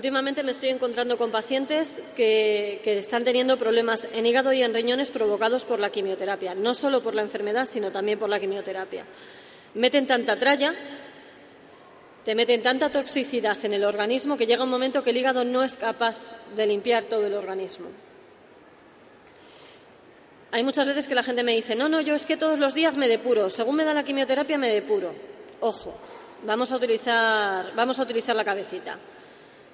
Últimamente me estoy encontrando con pacientes que, están teniendo problemas en hígado y en riñones provocados por la quimioterapia, no solo por la enfermedad, sino también por la quimioterapia. Meten tanta tralla, te meten tanta toxicidad en el organismo que llega un momento que el hígado no es capaz de limpiar todo el organismo. Hay muchas veces que la gente me dice, no, no, yo es que todos los días me depuro, según me da la quimioterapia me depuro. Ojo, vamos a utilizar, vamos a utilizar la cabecita.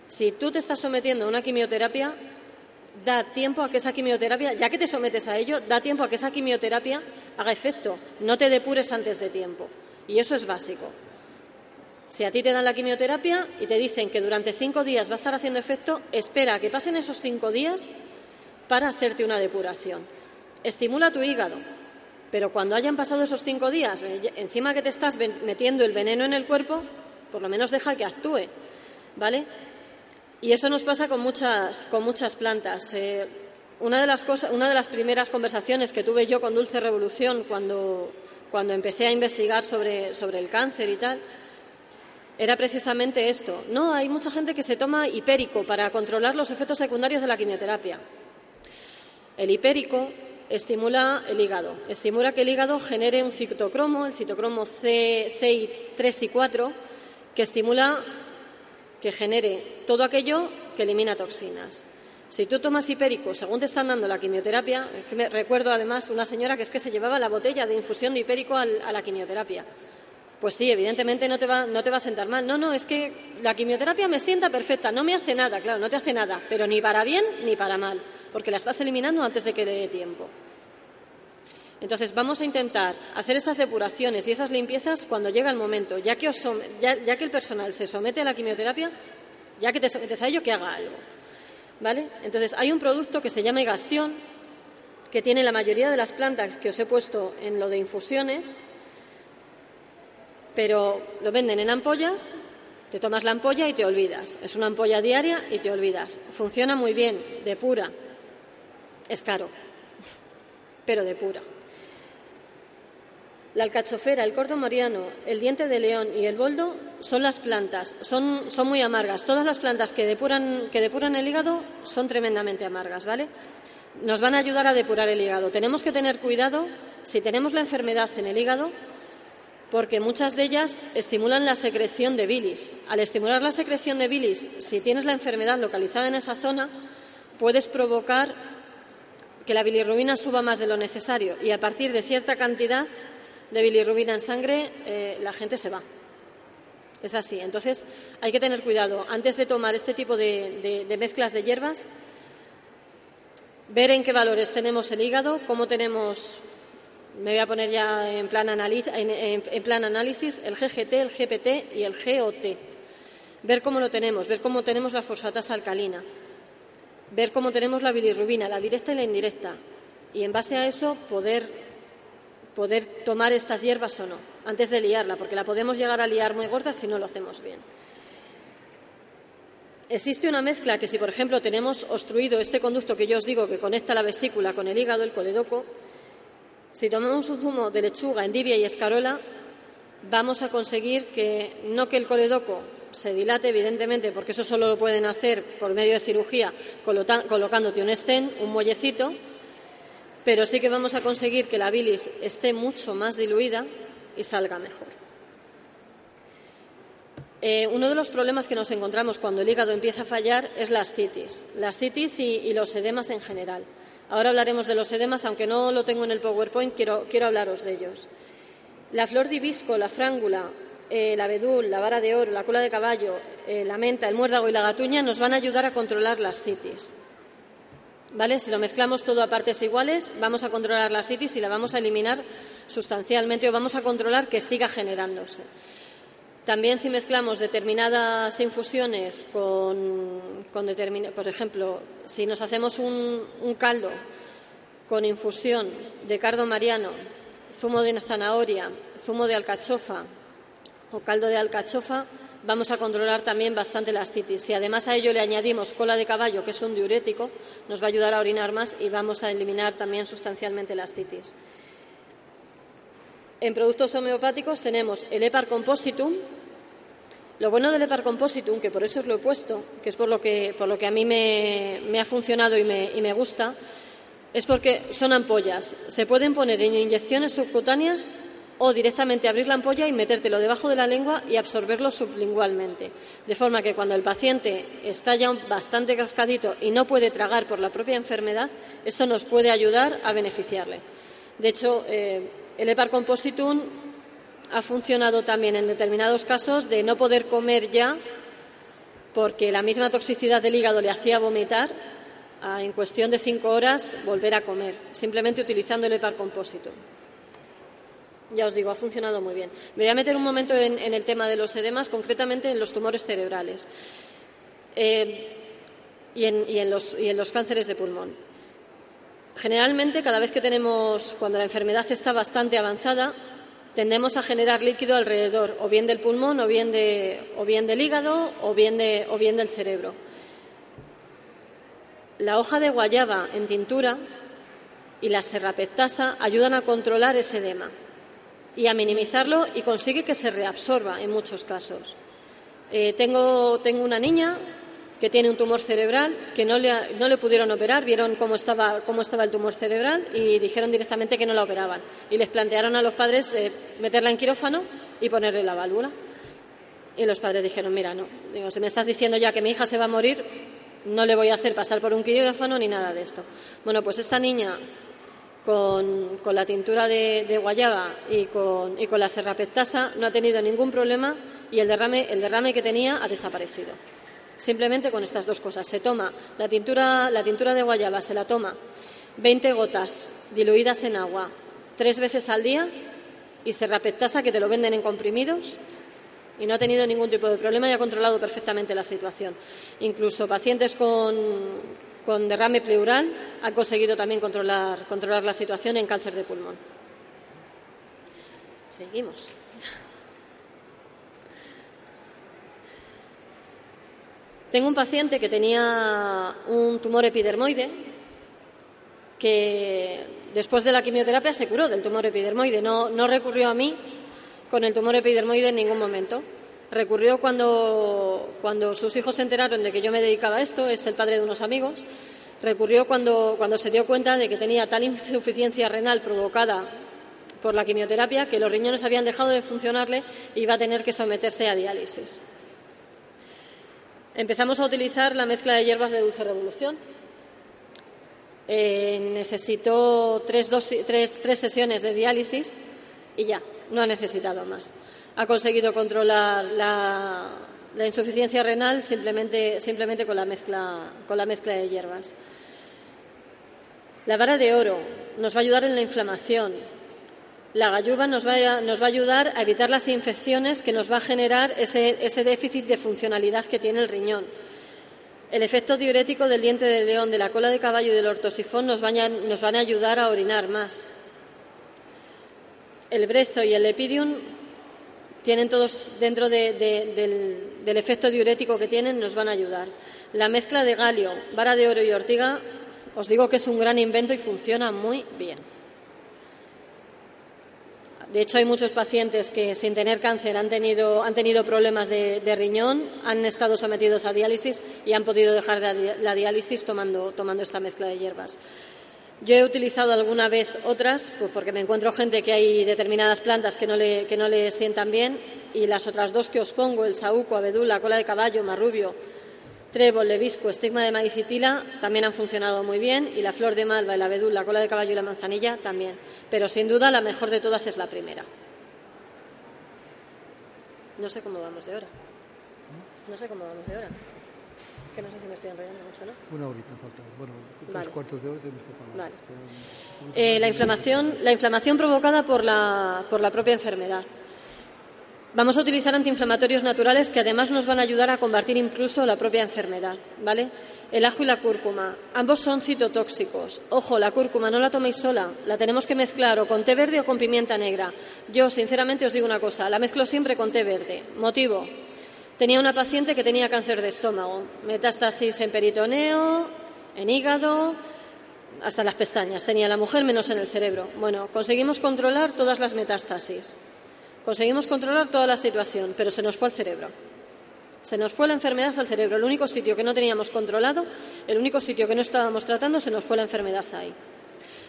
Si tú te estás sometiendo a una quimioterapia, da tiempo a que esa quimioterapia, ya que te sometes a ello, da tiempo a que esa quimioterapia haga efecto. No te depures antes de tiempo. Y eso es básico. Si a ti te dan la quimioterapia y te dicen que durante cinco días va a estar haciendo efecto, espera a que pasen esos cinco días para hacerte una depuración. Estimula tu hígado, pero cuando hayan pasado esos cinco días, encima que te estás metiendo el veneno en el cuerpo, por lo menos deja que actúe, ¿vale? Y eso nos pasa con muchas, con muchas plantas. Eh, una, de las cosas, una de las primeras conversaciones que tuve yo con Dulce Revolución cuando, cuando empecé a investigar sobre, sobre el cáncer y tal, era precisamente esto. No, hay mucha gente que se toma hipérico para controlar los efectos secundarios de la quimioterapia. El hipérico estimula el hígado, estimula que el hígado genere un citocromo, el citocromo C, C3 y 4, que estimula que genere todo aquello que elimina toxinas. Si tú tomas hipérico, según te están dando la quimioterapia, es que me recuerdo además una señora que es que se llevaba la botella de infusión de hipérico a la quimioterapia. Pues sí, evidentemente no te, va, no te va a sentar mal. No, no, es que la quimioterapia me sienta perfecta, no me hace nada, claro, no te hace nada, pero ni para bien ni para mal, porque la estás eliminando antes de que dé tiempo. Entonces vamos a intentar hacer esas depuraciones y esas limpiezas cuando llega el momento, ya que, el personal se somete a la quimioterapia, ya que te sometes a ello, que haga algo. ¿Vale? Entonces hay un producto que se llama Egastión, que tiene la mayoría de las plantas que os he puesto en lo de infusiones, pero lo venden en ampollas, te tomas la ampolla y te olvidas. Es una ampolla diaria y te olvidas. Funciona muy bien, depura. Es caro, pero depura. La alcachofera, el cordo moriano, el diente de león y el boldo son las plantas, son, son muy amargas. Todas las plantas que depuran, que depuran el hígado son tremendamente amargas, ¿vale? Nos van a ayudar a depurar el hígado. Tenemos que tener cuidado si tenemos la enfermedad en el hígado, porque muchas de ellas estimulan la secreción de bilis. Al estimular la secreción de bilis, si tienes la enfermedad localizada en esa zona, puedes provocar que la bilirrubina suba más de lo necesario y a partir de cierta cantidad de bilirrubina en sangre, eh, la gente se va. Es así. Entonces, hay que tener cuidado. Antes de tomar este tipo de, mezclas de hierbas, ver en qué valores tenemos el hígado, cómo tenemos, me voy a poner ya en plan, en plan análisis, el GGT, el GPT y el GOT. Ver cómo lo tenemos, ver cómo tenemos la fosfatasa alcalina, ver cómo tenemos la bilirrubina, la directa y la indirecta. Y en base a eso poder poder tomar estas hierbas o no, antes de liarla, porque la podemos llegar a liar muy gorda si no lo hacemos bien. Existe una mezcla que si, por ejemplo, tenemos obstruido este conducto que yo os digo que conecta la vesícula con el hígado, el coledoco, si tomamos un zumo de lechuga, endivia y escarola, vamos a conseguir que no que el coledoco se dilate, evidentemente, porque eso solo lo pueden hacer por medio de cirugía, colocándote un stent, un muellecito, pero sí que vamos a conseguir que la bilis esté mucho más diluida y salga mejor. Eh, uno de los problemas que nos encontramos cuando el hígado empieza a fallar es la ascitis, la ascitis y, los edemas en general. Ahora hablaremos de los edemas, aunque no lo tengo en el PowerPoint, quiero, hablaros de ellos. La flor de hibisco, la frángula, eh, la abedul, la vara de oro, la cola de caballo, eh, la menta, el muérdago y la gatuña nos van a ayudar a controlar la ascitis. Si lo mezclamos todo a partes iguales, vamos a controlar la citis y la vamos a eliminar sustancialmente o vamos a controlar que siga generándose. También si mezclamos determinadas infusiones con, por ejemplo, si nos hacemos un, caldo con infusión de cardo mariano, zumo de zanahoria, zumo de alcachofa o caldo de alcachofa, vamos a controlar también bastante la ascitis. Si además a ello le añadimos cola de caballo, que es un diurético, nos va a ayudar a orinar más y vamos a eliminar también sustancialmente la ascitis. En productos homeopáticos tenemos el Epar Compositum. Lo bueno del Epar Compositum, que por eso os lo he puesto, que es por lo que, por lo que a mí me, ha funcionado y me, y me gusta, es porque son ampollas. Se pueden poner en inyecciones subcutáneas o directamente abrir la ampolla y metértelo debajo de la lengua y absorberlo sublingualmente. De forma que cuando el paciente está ya bastante cascadito y no puede tragar por la propia enfermedad, esto nos puede ayudar a beneficiarle. De hecho, eh, el Epar Compositum ha funcionado también en determinados casos de no poder comer ya porque la misma toxicidad del hígado le hacía vomitar a, en cuestión de cinco horas volver a comer, simplemente utilizando el Epar Compositum. Ya os digo, ha funcionado muy bien. Me voy a meter un momento en, el tema de los edemas, concretamente en los tumores cerebrales eh, y, en, los, cánceres de pulmón. Generalmente, cada vez que tenemos, cuando la enfermedad está bastante avanzada, tendemos a generar líquido alrededor, o bien del pulmón, o bien, o bien del hígado, o bien, o bien del cerebro. La hoja de guayaba en tintura y la serrapectasa ayudan a controlar ese edema y a minimizarlo y consigue que se reabsorba en muchos casos. Eh, tengo, tengo una niña que tiene un tumor cerebral, que no le, no le pudieron operar, vieron cómo estaba, cómo estaba el tumor cerebral y dijeron directamente que no la operaban. Y les plantearon a los padres eh, meterla en quirófano y ponerle la válvula. Y los padres dijeron, mira, no, si me estás diciendo ya que mi hija se va a morir, no le voy a hacer pasar por un quirófano ni nada de esto. Bueno, pues esta niña con, la tintura de, guayaba y con, y con la serrapectasa no ha tenido ningún problema y el derrame, el derrame que tenía ha desaparecido. Simplemente con estas dos cosas. Se toma la tintura, la tintura de guayaba, se la toma 20 gotas diluidas en agua tres veces al día y se rapetasa que te lo venden en comprimidos y no ha tenido ningún tipo de problema y ha controlado perfectamente la situación. Incluso pacientes con, con derrame pleural han conseguido también controlar, controlar la situación en cáncer de pulmón. Seguimos. Tengo un paciente que tenía un tumor epidermoide que después de la quimioterapia se curó del tumor epidermoide. No, no recurrió a mí con el tumor epidermoide en ningún momento. Recurrió cuando, cuando sus hijos se enteraron de que yo me dedicaba a esto, es el padre de unos amigos. Recurrió cuando, cuando se dio cuenta de que tenía tal insuficiencia renal provocada por la quimioterapia que los riñones habían dejado de funcionarle y iba a tener que someterse a diálisis empezamos a utilizar la mezcla de hierbas de dulce revolución. Eh, necesitó tres, tres, sesiones de diálisis y ya, no ha necesitado más. Ha conseguido controlar la, insuficiencia renal simplemente, simplemente con, la mezcla, con la mezcla de hierbas. La vara de oro nos va a ayudar en la inflamación, la galluva nos va, a, ayudar a evitar las infecciones que nos va a generar ese, déficit de funcionalidad que tiene el riñón. El efecto diurético del diente de león, de la cola de caballo y del ortosifón nos van a, ayudar a orinar más. El brezo y el epidium tienen todos dentro del, efecto diurético que tienen, nos van a ayudar. La mezcla de galio, vara de oro y ortiga, os digo que es un gran invento y funciona muy bien. De hecho, hay muchos pacientes que sin tener cáncer han tenido, han tenido problemas de, riñón, han estado sometidos a diálisis y han podido dejar la diálisis tomando, tomando esta mezcla de hierbas. Yo he utilizado alguna vez otras, pues porque me encuentro gente que hay determinadas plantas que no, le, que no le sientan bien y las otras dos que os pongo, el saúco, abedul, la cola de caballo, marrubio, trébol, levisco, estigma de maicitila también han funcionado muy bien y la flor de malva, el abedul, la cola de caballo y la manzanilla también. Pero sin duda la mejor de todas es la primera. No sé cómo vamos de hora. No sé cómo vamos de hora. Que no sé si me estoy enrollando mucho, ¿no? Una horita falta. Bueno, cuartos de hora tenemos que Vale. Eh, la, inflamación, la inflamación provocada por la, por la propia enfermedad. Vamos a utilizar antiinflamatorios naturales que además nos van a ayudar a combatir incluso la propia enfermedad, ¿vale? El ajo y la cúrcuma, ambos son citotóxicos. Ojo, la cúrcuma no la toméis sola, la tenemos que mezclar o con té verde o con pimienta negra. Yo, sinceramente, os digo una cosa, la mezclo siempre con té verde. Motivo, tenía una paciente que tenía cáncer de estómago, metástasis en peritoneo, en hígado, hasta las pestañas tenía la mujer menos en el cerebro. Bueno, conseguimos controlar todas las metástasis. Conseguimos controlar toda la situación, pero se nos fue el cerebro. Se nos fue la enfermedad al cerebro. El único sitio que no teníamos controlado, el único sitio que no estábamos tratando, se nos fue la enfermedad ahí.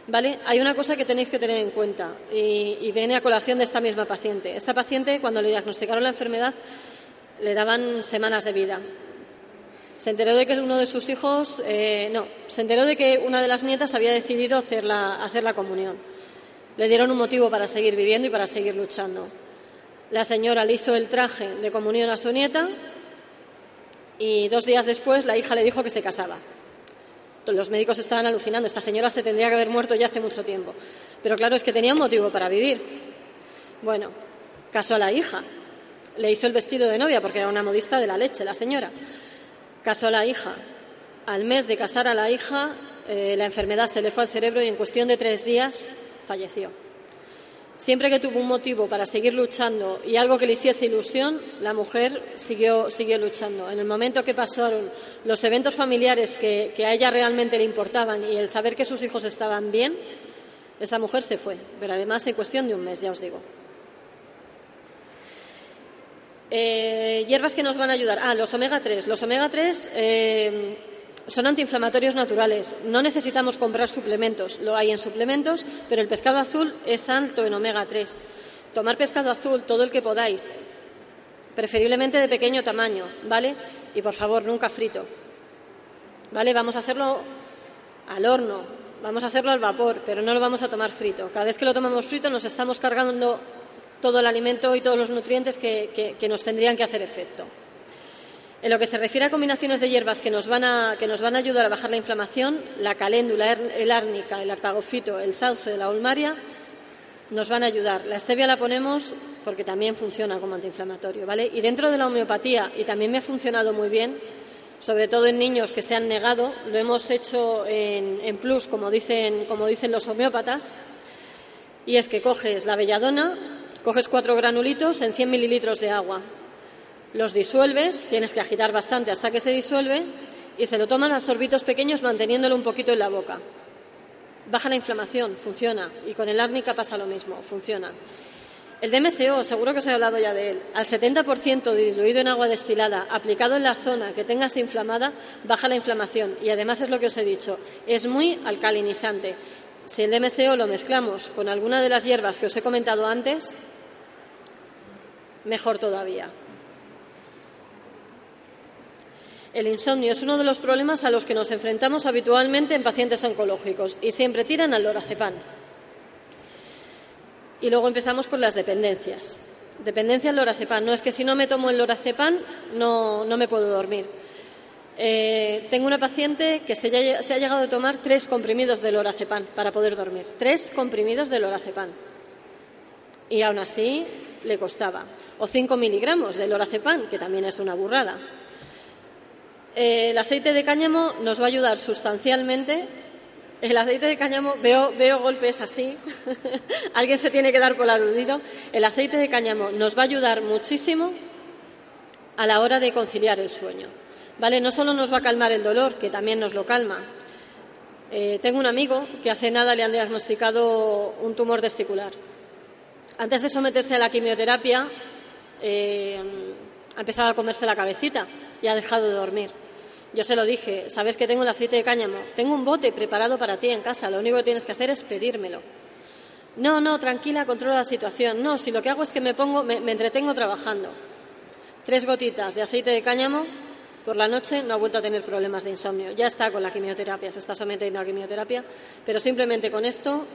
¿Vale? Hay una cosa que tenéis que tener en cuenta y, y viene a colación de esta misma paciente. Esta paciente, cuando le diagnosticaron la enfermedad, le daban semanas de vida. Se enteró de que uno de sus hijos, eh, no, se enteró de que una de las nietas había decidido hacer la, hacer la comunión. Le dieron un motivo para seguir viviendo y para seguir luchando. La señora le hizo el traje de comunión a su nieta y dos días después la hija le dijo que se casaba. Los médicos estaban alucinando. Esta señora se tendría que haber muerto ya hace mucho tiempo. Pero claro, es que tenía un motivo para vivir. Bueno, casó a la hija. Le hizo el vestido de novia porque era una modista de la leche, la señora. Casó a la hija. Al mes de casar a la hija, eh, la enfermedad se le fue al cerebro y en cuestión de tres días falleció. Siempre que tuvo un motivo para seguir luchando y algo que le hiciese ilusión, la mujer siguió, siguió luchando. En el momento que pasaron los eventos familiares que, a ella realmente le importaban y el saber que sus hijos estaban bien, esa mujer se fue, pero además en cuestión de un mes, ya os digo. Eh, hierbas que nos van a ayudar. Ah, los omega 3. Los omega 3 son antiinflamatorios naturales. No necesitamos comprar suplementos. Lo hay en suplementos, pero el pescado azul es alto en omega 3. Tomar pescado azul todo el que podáis, preferiblemente de pequeño tamaño, ¿vale? Y por favor, nunca frito. ¿Vale? Vamos a hacerlo al horno, vamos a hacerlo al vapor, pero no lo vamos a tomar frito. Cada vez que lo tomamos frito nos estamos cargando todo el alimento y todos los nutrientes que, que nos tendrían que hacer efecto. En lo que se refiere a combinaciones de hierbas que nos van a, que nos van a ayudar a bajar la inflamación, la caléndula, el árnica, el arpagofito, el sauce la ulmaria nos van a ayudar. La stevia la ponemos porque también funciona como antiinflamatorio, ¿vale? Y dentro de la homeopatía, y también me ha funcionado muy bien, sobre todo en niños que se han negado, lo hemos hecho en, en plus, como dicen, como dicen los homeópatas, y es que coges la belladona, coges cuatro granulitos en 100 mililitros de agua, los disuelves, tienes que agitar bastante hasta que se disuelve y se lo toman a sorbitos pequeños manteniéndolo un poquito en la boca. Baja la inflamación, funciona. Y con el árnica pasa lo mismo, funciona. El DMSO, seguro que os he hablado ya de él, al 70% diluido en agua destilada, aplicado en la zona que tengas inflamada, baja la inflamación. Y además es lo que os he dicho, es muy alcalinizante. Si el DMSO lo mezclamos con alguna de las hierbas que os he comentado antes, mejor todavía. El insomnio es uno de los problemas a los que nos enfrentamos habitualmente en pacientes oncológicos y siempre tiran al lorazepam. Y luego empezamos con las dependencias. Dependencia al lorazepam. No es que si no me tomo el lorazepam no, no me puedo dormir. Eh, tengo una paciente que se, se, ha llegado a tomar tres comprimidos de lorazepam para poder dormir. Tres comprimidos de lorazepam. Y aún así le costaba. O cinco miligramos de lorazepam, que también es una burrada. El aceite de cáñamo nos va a ayudar sustancialmente. El aceite de cáñamo, veo, veo golpes así, alguien se tiene que dar por aludido. El aceite de cáñamo nos va a ayudar muchísimo a la hora de conciliar el sueño. ¿Vale? No solo nos va a calmar el dolor, que también nos lo calma. Eh, tengo un amigo que hace nada le han diagnosticado un tumor testicular. Antes de someterse a la quimioterapia, eh, ha empezado a comerse la cabecita y ha dejado de dormir. Yo se lo dije, sabes que tengo el aceite de cáñamo, tengo un bote preparado para ti en casa, lo único que tienes que hacer es pedírmelo. No, no, tranquila, controla la situación. No, si lo que hago es que me pongo, me, entretengo trabajando. Tres gotitas de aceite de cáñamo por la noche no ha vuelto a tener problemas de insomnio. Ya está con la quimioterapia, se está sometiendo a quimioterapia, pero simplemente con esto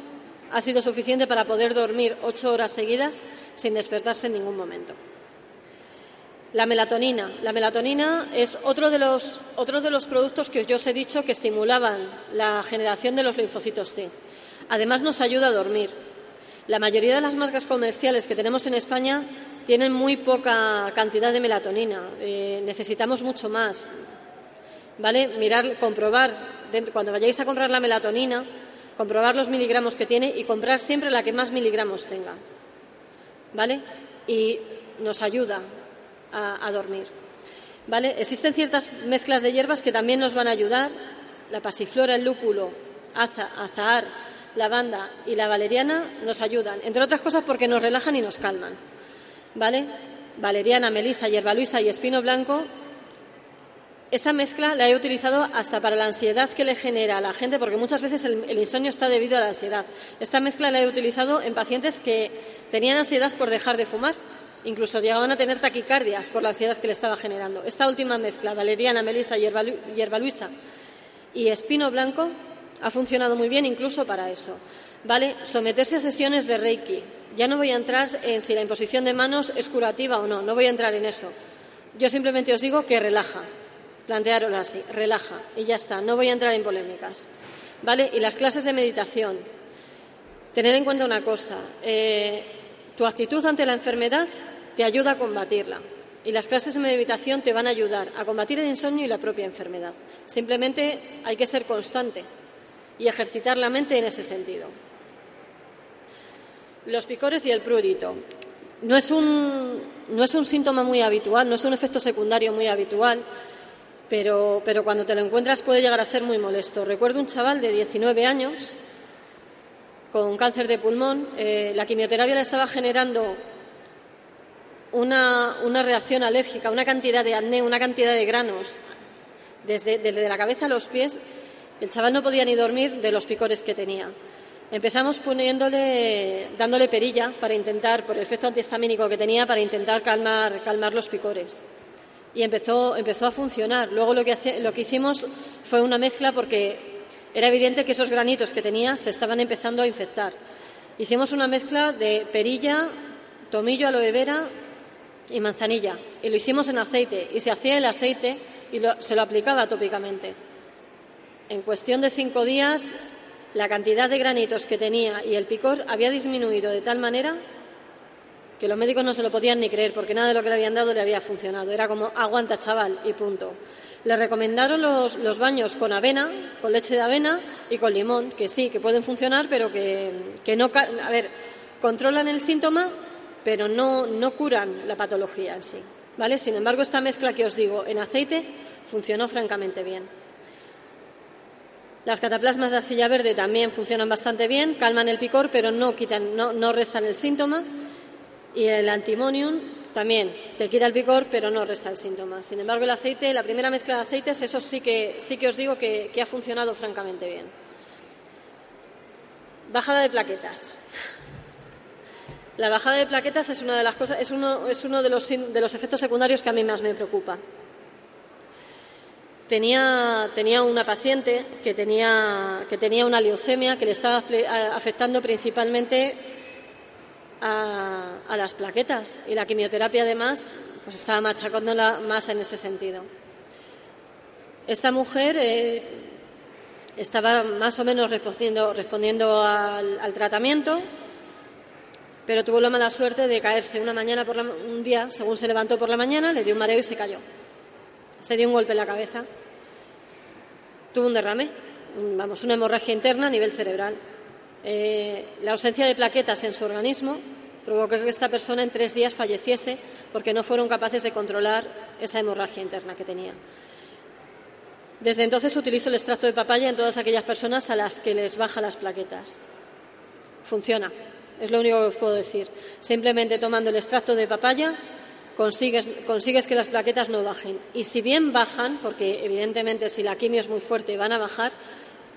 ha sido suficiente para poder dormir ocho horas seguidas sin despertarse en ningún momento. La melatonina. La melatonina es otro de, los, de los productos que yo os he dicho que estimulaban la generación de los linfocitos T. Además, nos ayuda a dormir. La mayoría de las marcas comerciales que tenemos en España tienen muy poca cantidad de melatonina. Eh, necesitamos mucho más. ¿Vale? Mirar, comprobar, cuando vayáis a comprar la melatonina, comprobar los miligramos que tiene y comprar siempre la que más miligramos tenga. ¿Vale? Y nos ayuda a, dormir. ¿Vale? Existen ciertas mezclas de hierbas que también nos van a ayudar. La pasiflora, el lúpulo, azahar, lavanda y la valeriana nos ayudan, entre otras cosas porque nos relajan y nos calman. ¿Vale? Valeriana, melisa, hierba luisa y espino blanco esa mezcla la he utilizado hasta para la ansiedad que le genera a la gente, porque muchas veces el, insomnio está debido a la ansiedad. Esta mezcla la he utilizado en pacientes que tenían ansiedad por dejar de fumar, incluso llegaban a tener taquicardias por la ansiedad que le estaba generando. Esta última mezcla, valeriana, melisa, hierba, hierba luisa y espino blanco, ha funcionado muy bien incluso para eso. ¿Vale? Someterse a sesiones de Reiki. Ya no voy a entrar en si la imposición de manos es curativa o no, no voy a entrar en eso. Yo simplemente os digo que relaja, plantearlo así, relaja y ya está, no voy a entrar en polémicas. ¿Vale? Y las clases de meditación. Tener en cuenta una cosa, eh, tu actitud ante la enfermedad te ayuda a combatirla y las clases de meditación te van a ayudar a combatir el insomnio y la propia enfermedad. Simplemente hay que ser constante y ejercitar la mente en ese sentido. Los picores y el prurito. No es un, no es un síntoma muy habitual, no es un efecto secundario muy habitual, pero, cuando te lo encuentras puede llegar a ser muy molesto. Recuerdo un chaval de 19 años con cáncer de pulmón. Eh, la quimioterapia le estaba generando una, reacción alérgica, una cantidad de acné, una cantidad de granos, desde, desde la cabeza a los pies. El chaval no podía ni dormir de los picores que tenía. Empezamos poniéndole, dándole perilla para intentar, por el efecto antihistamínico que tenía, para intentar calmar, calmar los picores y empezó, empezó a funcionar. Luego lo que, lo que hicimos fue una mezcla porque era evidente que esos granitos que tenía se estaban empezando a infectar. Hicimos una mezcla de perilla, tomillo, aloe vera y manzanilla. Y lo hicimos en aceite. Y se hacía el aceite y se lo aplicaba tópicamente. En cuestión de cinco días, la cantidad de granitos que tenía y el picor había disminuido de tal manera que los médicos no se lo podían ni creer porque nada de lo que le habían dado le había funcionado. Era como aguanta chaval y punto. Le recomendaron los, baños con avena, con leche de avena y con limón, que sí, que pueden funcionar, pero que, que no. A ver, controlan el síntoma, pero no, no curan la patología en sí. ¿Vale? Sin embargo, esta mezcla que os digo en aceite funcionó francamente bien. Las cataplasmas de arcilla verde también funcionan bastante bien, calman el picor, pero no, quitan, no, no restan el síntoma. Y el antimonium también te quita el picor, pero no resta el síntoma. Sin embargo, el aceite, la primera mezcla de aceites, eso sí que, sí que os digo que, ha funcionado francamente bien. Bajada de plaquetas. La bajada de plaquetas es una de las cosas, es uno, es uno de, los, de los efectos secundarios que a mí más me preocupa. Tenía, tenía una paciente que tenía, que tenía una leucemia que le estaba afectando principalmente a, las plaquetas y la quimioterapia además pues estaba machacándola más en ese sentido. Esta mujer eh, estaba más o menos respondiendo, al, tratamiento, pero tuvo la mala suerte de caerse una mañana por un día, según se levantó por la mañana, le dio un mareo y se cayó. Se dio un golpe en la cabeza. Tuvo un derrame, vamos, una hemorragia interna a nivel cerebral. Eh, la ausencia de plaquetas en su organismo provocó que esta persona en tres días falleciese porque no fueron capaces de controlar esa hemorragia interna que tenía. Desde entonces utilizo el extracto de papaya en todas aquellas personas a las que les baja las plaquetas. Funciona, es lo único que os puedo decir. Simplemente tomando el extracto de papaya consigues, consigues que las plaquetas no bajen. Y si bien bajan, porque evidentemente si la quimio es muy fuerte van a bajar,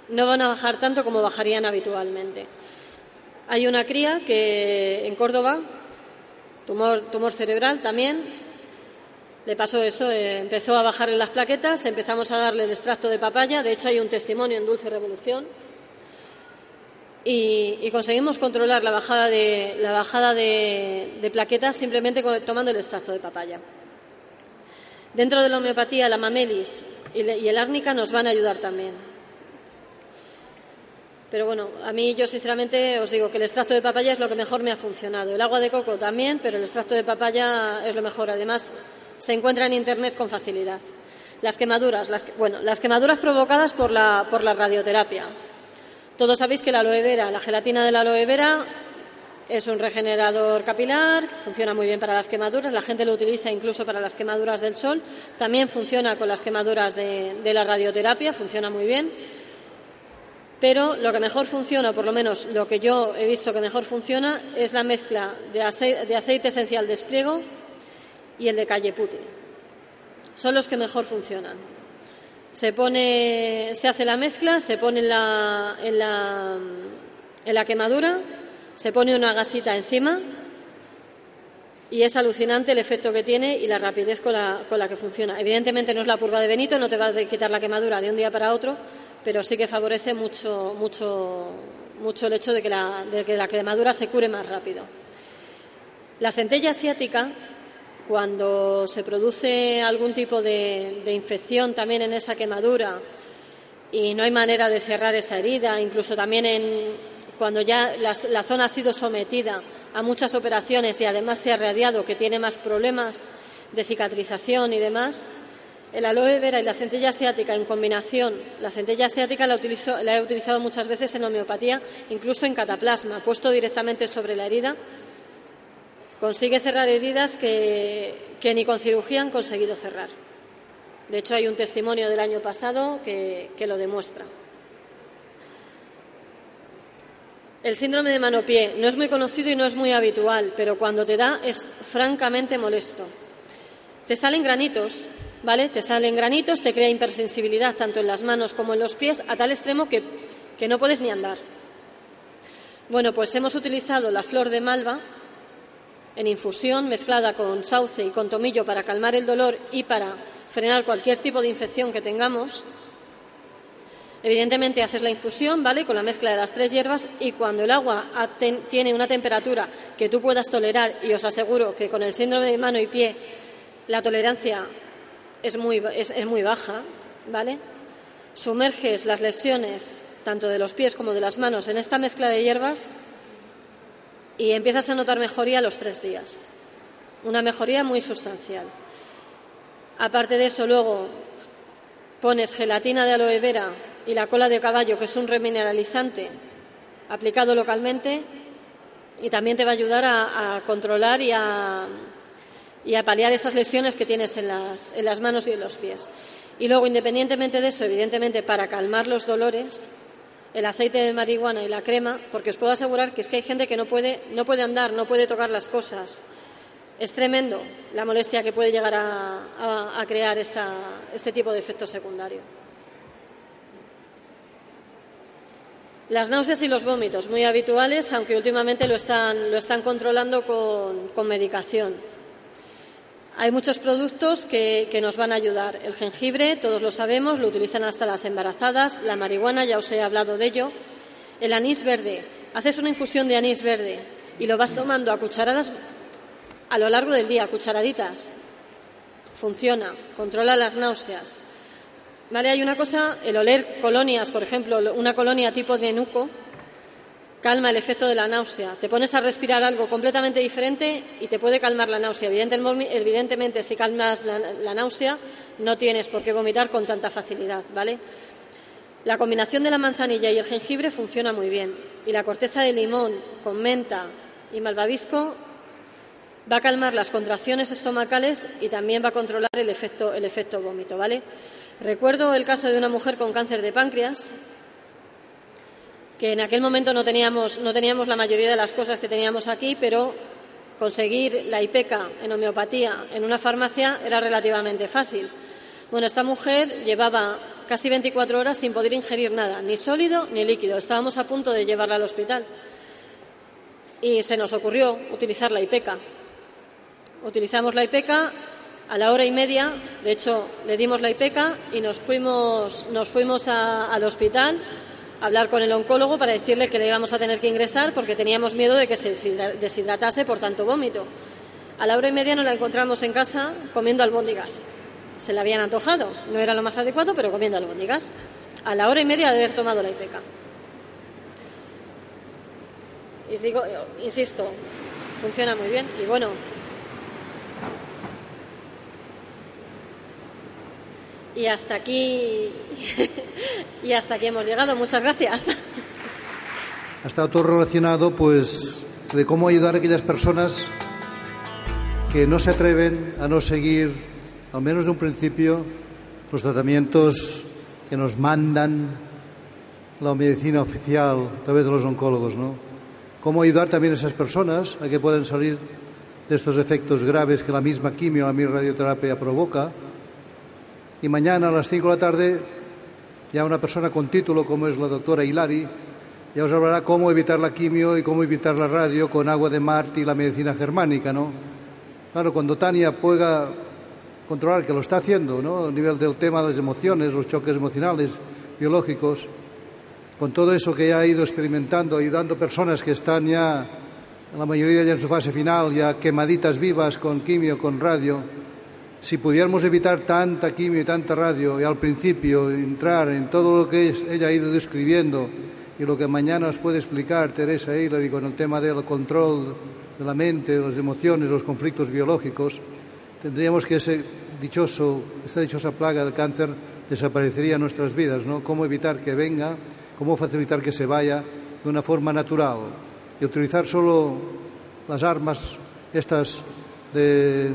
no van a bajar tanto como bajarían habitualmente. Hay una cría que en Córdoba, tumor, tumor cerebral también, le pasó eso, eh, empezó a bajar en las plaquetas, empezamos a darle el extracto de papaya, de hecho hay un testimonio en Dulce Revolución, y, conseguimos controlar la bajada de, la bajada de, plaquetas simplemente tomando el extracto de papaya. Dentro de la homeopatía, la mamelis y, y el árnica nos van a ayudar también. Pero bueno, a mí yo sinceramente os digo que el extracto de papaya es lo que mejor me ha funcionado. El agua de coco también, pero el extracto de papaya es lo mejor. Además, se encuentra en Internet con facilidad. Las quemaduras, bueno, las quemaduras provocadas por la, por la radioterapia. Todos sabéis que la aloe vera, la gelatina de la aloe vera es un regenerador capilar, funciona muy bien para las quemaduras, la gente lo utiliza incluso para las quemaduras del sol, también funciona con las quemaduras de la radioterapia, funciona muy bien. Pero lo que mejor funciona, por lo menos lo que yo he visto que mejor funciona, es la mezcla de aceite, esencial de espliego y el de calle puti. Son los que mejor funcionan. Se hace la mezcla, se pone en la, en la quemadura, se pone una gasita encima y es alucinante el efecto que tiene y la rapidez con la, con la que funciona. Evidentemente no es la purga de Benito, no te va a quitar la quemadura de un día para otro, pero sí que favorece mucho, mucho, mucho el hecho de que, la, de que la quemadura se cure más rápido. La centella asiática cuando se produce algún tipo de, infección también en esa quemadura y no hay manera de cerrar esa herida, incluso también en, cuando ya la, zona ha sido sometida a muchas operaciones y además se ha radiado, que tiene más problemas de cicatrización y demás, el aloe vera y la centella asiática en combinación, la centella asiática la, la he utilizado muchas veces en homeopatía, incluso en cataplasma, puesto directamente sobre la herida consigue cerrar heridas que, ni con cirugía han conseguido cerrar. De hecho, hay un testimonio del año pasado que, lo demuestra. El síndrome de mano-pie no es muy conocido y no es muy habitual, pero cuando te da es francamente molesto. Te salen granitos, ¿vale? Te salen granitos, te crea hipersensibilidad tanto en las manos como en los pies, a tal extremo que, que no puedes ni andar. Bueno, pues hemos utilizado la flor de malva en infusión mezclada con sauce y con tomillo para calmar el dolor y para frenar cualquier tipo de infección que tengamos. Evidentemente haces la infusión, ¿vale? Con la mezcla de las tres hierbas y cuando el agua tiene una temperatura que tú puedas tolerar y os aseguro que con el síndrome de mano y pie la tolerancia es muy, es muy baja, ¿vale? Sumerges las lesiones tanto de los pies como de las manos en esta mezcla de hierbas y empiezas a notar mejoría a los tres días. Una mejoría muy sustancial. Aparte de eso, luego pones gelatina de aloe vera y la cola de caballo, que es un remineralizante, aplicado localmente, y también te va a ayudar a, controlar y a, y a, paliar esas lesiones que tienes en las, en las manos y en los pies. Y luego, independientemente de eso, evidentemente, para calmar los dolores, el aceite de marihuana y la crema, porque os puedo asegurar que es que hay gente que no puede, no puede andar, no puede tocar las cosas. Es tremendo la molestia que puede llegar a, crear este tipo de efecto secundario. Las náuseas y los vómitos, muy habituales, aunque últimamente lo están, controlando con medicación. Hay muchos productos que, nos van a ayudar. El jengibre, todos lo sabemos, lo utilizan hasta las embarazadas. La marihuana, ya os he hablado de ello. El anís verde. Haces una infusión de anís verde y lo vas tomando a cucharadas a lo largo del día, cucharaditas. Funciona, controla las náuseas. Vale, hay una cosa, el oler colonias, por ejemplo, una colonia tipo de nuco, calma el efecto de la náusea. Te pones a respirar algo completamente diferente y te puede calmar la náusea. Evidentemente, si calmas la, náusea, no tienes por qué vomitar con tanta facilidad, ¿vale? La combinación de la manzanilla y el jengibre funciona muy bien. Y la corteza de limón con menta y malvavisco va a calmar las contracciones estomacales y también va a controlar el efecto, el efecto vómito, ¿vale? Recuerdo el caso de una mujer con cáncer de páncreas que en aquel momento no teníamos, no teníamos la mayoría de las cosas que teníamos aquí, pero conseguir la IPECA en homeopatía en una farmacia era relativamente fácil. Bueno, esta mujer llevaba casi 24 horas sin poder ingerir nada, ni sólido ni líquido. Estábamos a punto de llevarla al hospital. Y se nos ocurrió utilizar la IPECA. Utilizamos la IPECA a la hora y media, de hecho, le dimos la IPECA y nos fuimos, nos fuimos al hospital hablar con el oncólogo para decirle que le íbamos a tener que ingresar porque teníamos miedo de que se deshidratase por tanto vómito. A la hora y media nos la encontramos en casa comiendo albóndigas. Se le habían antojado, no era lo más adecuado, pero comiendo albóndigas. A la hora y media de haber tomado la IPECA. Digo, insisto, funciona muy bien y bueno. Y hasta aquí y hasta aquí hemos llegado. Muchas gracias. Ha todo relacionado, pues, de cómo ayudar a aquellas personas que no se atreven a no seguir, al menos de un principio, los tratamientos que nos mandan la medicina oficial a través de los oncólogos, ¿no? Cómo ayudar también a esas personas a que puedan salir de estos efectos graves que la misma quimio, la misma radioterapia provoca. Y mañana a las 5 de la tarde, ya una persona con título como es la doctora Hilari, ya os hablará cómo evitar la quimio y cómo evitar la radio con agua de Marte y la medicina germánica, ¿no? Claro, cuando Tania pueda controlar, que lo está haciendo, ¿no? A nivel del tema de las emociones, los choques emocionales, biológicos, con todo eso que ya ha ido experimentando, ayudando personas que están ya, la mayoría ya en su fase final, ya quemaditas vivas con quimio, con radio, si pudiéramos evitar tanta quimio y tanta radio y al principio entrar en todo lo que ella ha ido describiendo, y lo que mañana os puede explicar Teresa Hillary con el tema del control de la mente, de las emociones, los conflictos biológicos, tendríamos que ese esta dichosa plaga del cáncer desaparecería en nuestras vidas, ¿no? Cómo evitar que venga, cómo facilitar que se vaya de una forma natural y utilizar solo las armas estas de,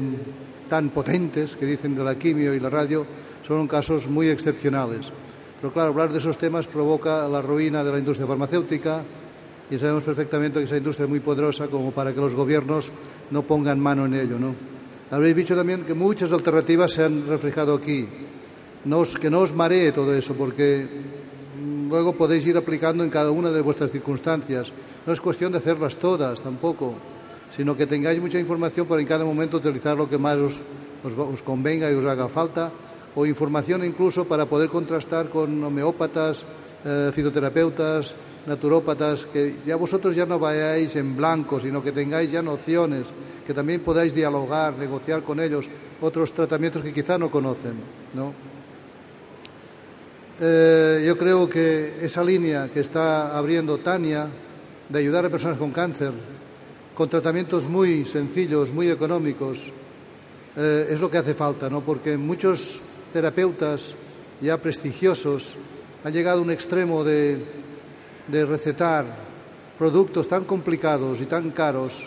tan potentes que dicen de la quimio y la radio son casos muy excepcionales. Pero claro, hablar de esos temas provoca la ruina de la industria farmacéutica y sabemos perfectamente que esa industria es muy poderosa como para que los gobiernos no pongan mano en ello. ¿no? Habréis dicho también que muchas alternativas se han reflejado aquí. No os, que no os maree todo eso, porque luego podéis ir aplicando en cada una de vuestras circunstancias. No es cuestión de hacerlas todas tampoco, sino que tengáis mucha información para en cada momento utilizar lo que más os, os, os convenga y os haga falta o información incluso para poder contrastar con homeópatas, eh, fitoterapeutas, naturópatas, que ya vosotros ya no vayáis en blanco, sino que tengáis ya nociones, que también podáis dialogar, negociar con ellos otros tratamientos que quizá no conocen. ¿no? Eh, yo creo que esa línea que está abriendo Tania de ayudar a personas con cáncer con tratamientos muy sencillos, muy económicos, eh, es lo que hace falta, ¿no? porque muchos terapeutas ya prestigiosos han llegado a un extremo de, de recetar productos tan complicados y tan caros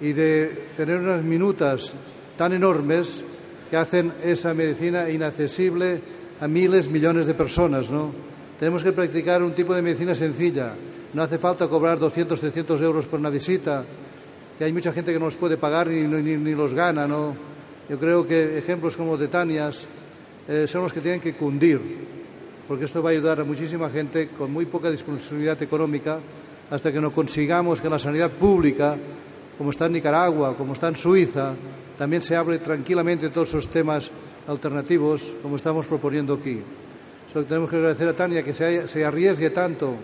y de tener unas minutas tan enormes que hacen esa medicina inaccesible a miles, millones de personas, ¿no? Tenemos que practicar un tipo de medicina sencilla. No hace falta cobrar 200, 300 euros por una visita, que hay mucha gente que no los puede pagar ni, ni, ni los gana, ¿no? Yo creo que ejemplos como de Tanias eh, son los que tienen que cundir, porque esto va a ayudar a muchísima gente con muy poca disponibilidad económica hasta que no consigamos que la sanidad pública, como está en Nicaragua, como está en Suiza, también se hable tranquilamente de todos esos temas alternativos como estamos proponiendo aquí. Solo tenemos que agradecer a Tania que se, se arriesgue tanto,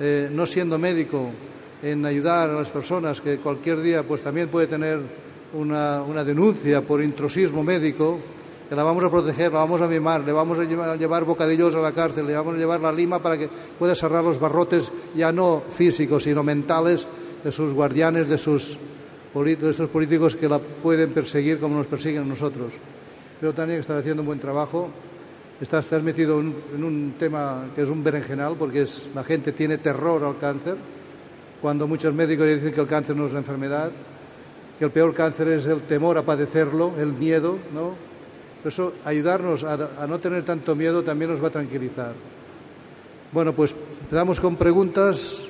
eh, no siendo médico, en ayudar a las personas que cualquier día pues también puede tener una, una denuncia por intrusismo médico que la vamos a proteger, la vamos a mimar, le vamos a llevar, a bocadillos a la cárcel, le vamos a llevar la lima para que pueda cerrar los barrotes ya no físicos, sino mentales de sus guardianes, de, sus, estos políticos que la pueden perseguir como nos persiguen nosotros. Creo, Tania, que estás haciendo un buen trabajo. Estás, metido en, en un tema que es un berenjenal, porque es, la gente tiene terror al cáncer, cuando muchos médicos dicen que el cáncer no es una enfermedad, que el peor cáncer es el temor a padecerlo, el miedo, ¿no? Por eso, ayudarnos a, a, no tener tanto miedo también nos va a tranquilizar. Bueno, pues empezamos con preguntas.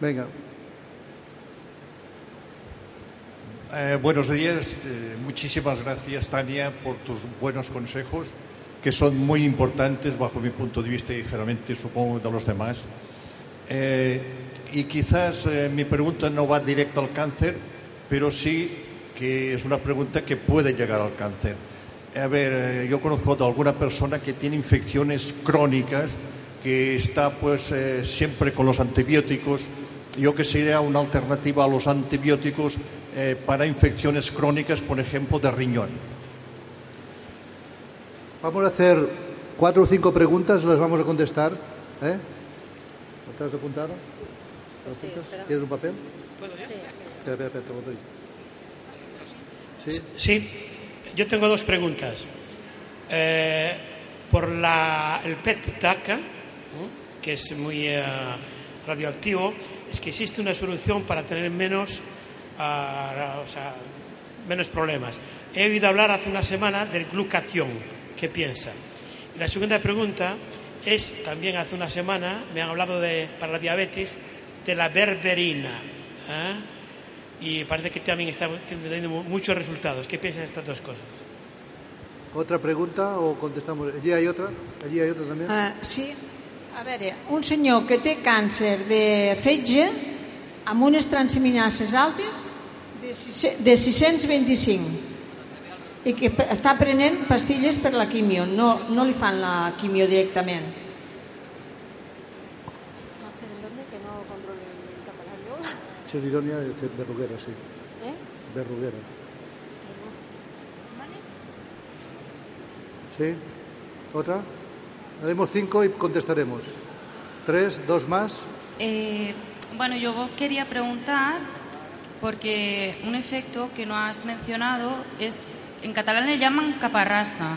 Venga. Eh, buenos días. Eh, muchísimas gracias, Tania, por tus buenos consejos, que son muy importantes bajo mi punto de vista y generalmente supongo de los demás. Eh, y quizás eh, mi pregunta no va directa al cáncer, pero sí que es una pregunta que puede llegar al cáncer. A ver, eh, yo conozco de alguna persona que tiene infecciones crónicas, que está pues eh, siempre con los antibióticos. Yo que sería una alternativa a los antibióticos eh, para infecciones crónicas, por ejemplo, de riñón. Vamos a hacer cuatro o cinco preguntas, las vamos a contestar. ¿Eh? ¿Estás apuntado? Sí. ¿Quieres un papel? Sí. Espera, espera, espera, te lo doy. Sí, Sí, yo tengo dos preguntas. Eh, por la, el PET DACA, ¿no? que es muy eh, radioactivo, es que existe una solución para tener menos, ah, o sea, menos problemas. He oído hablar hace una semana del glucatión. ¿Qué piensa? Y la segunda pregunta es, también hace una semana me han hablado de, para la diabetes de la berberina. ¿eh? Y parece que también está teniendo mu- muchos resultados. ¿Qué piensa de estas dos cosas? ¿Otra pregunta o contestamos? ¿Allí hay otra? ¿Allí hay otra también? Uh, sí, a veure, un senyor que té càncer de fetge amb unes transaminases altes de, sis- de 625 i que està prenent pastilles per la quimio, no, no li fan la quimio directament. Yo? Cheridonia de Berruguera, sí. ¿Eh? Berruguera. ¿Sí? ¿Otra? Haremos cinco y contestaremos. Tres, dos más. Eh, bueno, yo quería preguntar, porque un efecto que no has mencionado es, en catalán le llaman caparrasa.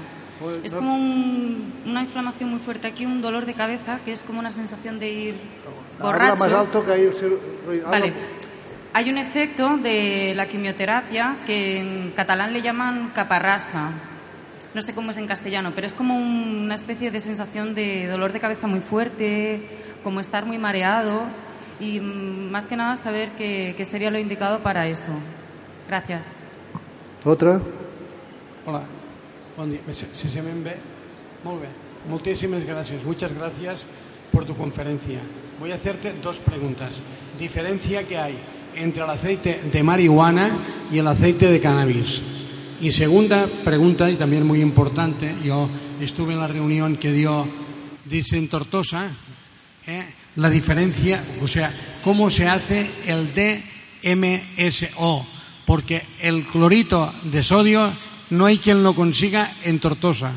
Es no- como un- una inflamación muy fuerte aquí, un dolor de cabeza, que es como una sensación de ir borracho. Habla más alto que ahí. el ser- Vale. Hay un efecto de la quimioterapia que en catalán le llaman caparrasa. No sé cómo es en castellano, pero es como un- una especie de sensación de dolor de cabeza muy fuerte, como estar muy mareado y mm, más que nada saber qué, qué sería lo indicado para eso. Gracias. Otra. Hola, bon dia. Si, se me ve, molt bé. Muchísimas gracias. Muchas gracias por tu conferencia. Voy a hacerte dos preguntas. Diferencia que hay entre el aceite de marihuana y el aceite de cannabis. Y segunda pregunta, y también muy importante, yo estuve en la reunión que dio Dicen Tortosa, ¿eh? la diferencia, o sea, cómo se hace el DMSO, porque el clorito de sodio no hay quien lo consiga en Tortosa.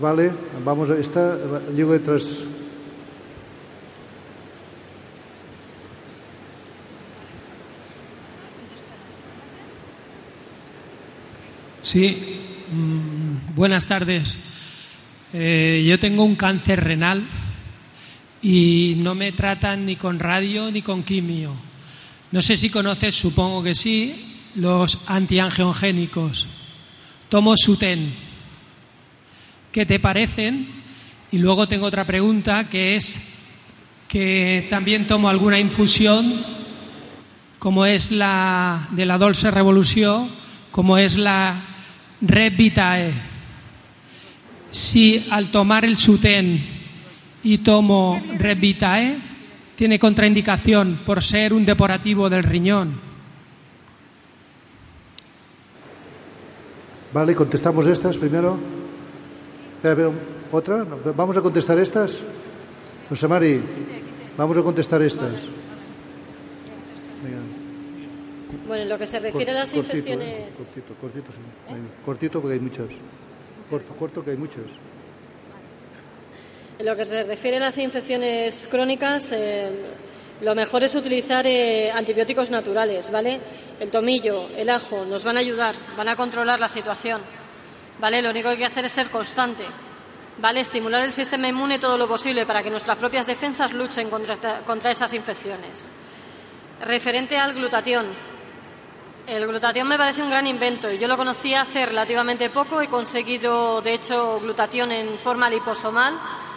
Vale, vamos a esta. Llego detrás. Sí, mm, buenas tardes. Eh, yo tengo un cáncer renal y no me tratan ni con radio ni con quimio. No sé si conoces, supongo que sí, los antiangiogénicos. Tomo Suten. ¿Qué te parecen? Y luego tengo otra pregunta que es que también tomo alguna infusión como es la de la Dolce Revolución, como es la Red Vitae. Si al tomar el Suten y tomo Red Vitae, tiene contraindicación por ser un depurativo del riñón. Vale, contestamos estas primero. Espera, ¿Otra? Vamos a contestar estas. José Mari, vamos a contestar estas. Venga, Bueno, en lo que se refiere a las cortito, ¿eh? infecciones. Cortito, cortito, sí. Cortito porque hay muchos. Corto, corto que hay muchos. En lo que se refiere a las infecciones crónicas, eh, lo mejor es utilizar eh, antibióticos naturales, ¿vale? El tomillo, el ajo nos van a ayudar, van a controlar la situación, ¿vale? Lo único que hay que hacer es ser constante, ¿vale? Estimular el sistema inmune todo lo posible para que nuestras propias defensas luchen contra, contra esas infecciones. Referente al glutatión, el glutatión me parece un gran invento y yo lo conocí hace relativamente poco. He conseguido, de hecho, glutatión en forma liposomal.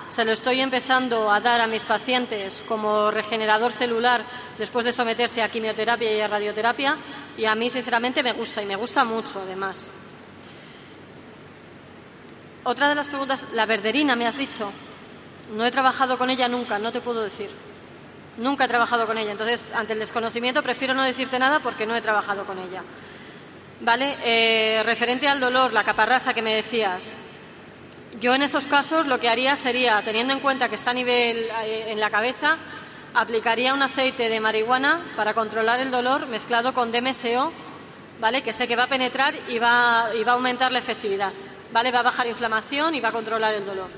Se lo estoy empezando a dar a mis pacientes como regenerador celular después de someterse a quimioterapia y a radioterapia. Y a mí, sinceramente, me gusta y me gusta mucho, además. Otra de las preguntas, la verderina, me has dicho. No he trabajado con ella nunca, no te puedo decir. Nunca he trabajado con ella. Entonces, ante el desconocimiento, prefiero no decirte nada porque no he trabajado con ella. Vale, eh, referente al dolor, la caparrasa que me decías. Yo en esos casos lo que haría sería, teniendo en cuenta que está a nivel eh, en la cabeza, aplicaría un aceite de marihuana para controlar el dolor mezclado con DMSO, ¿vale? Que sé que va a penetrar y va, y va a aumentar la efectividad. ¿vale? Va a bajar inflamación y va a controlar el dolor.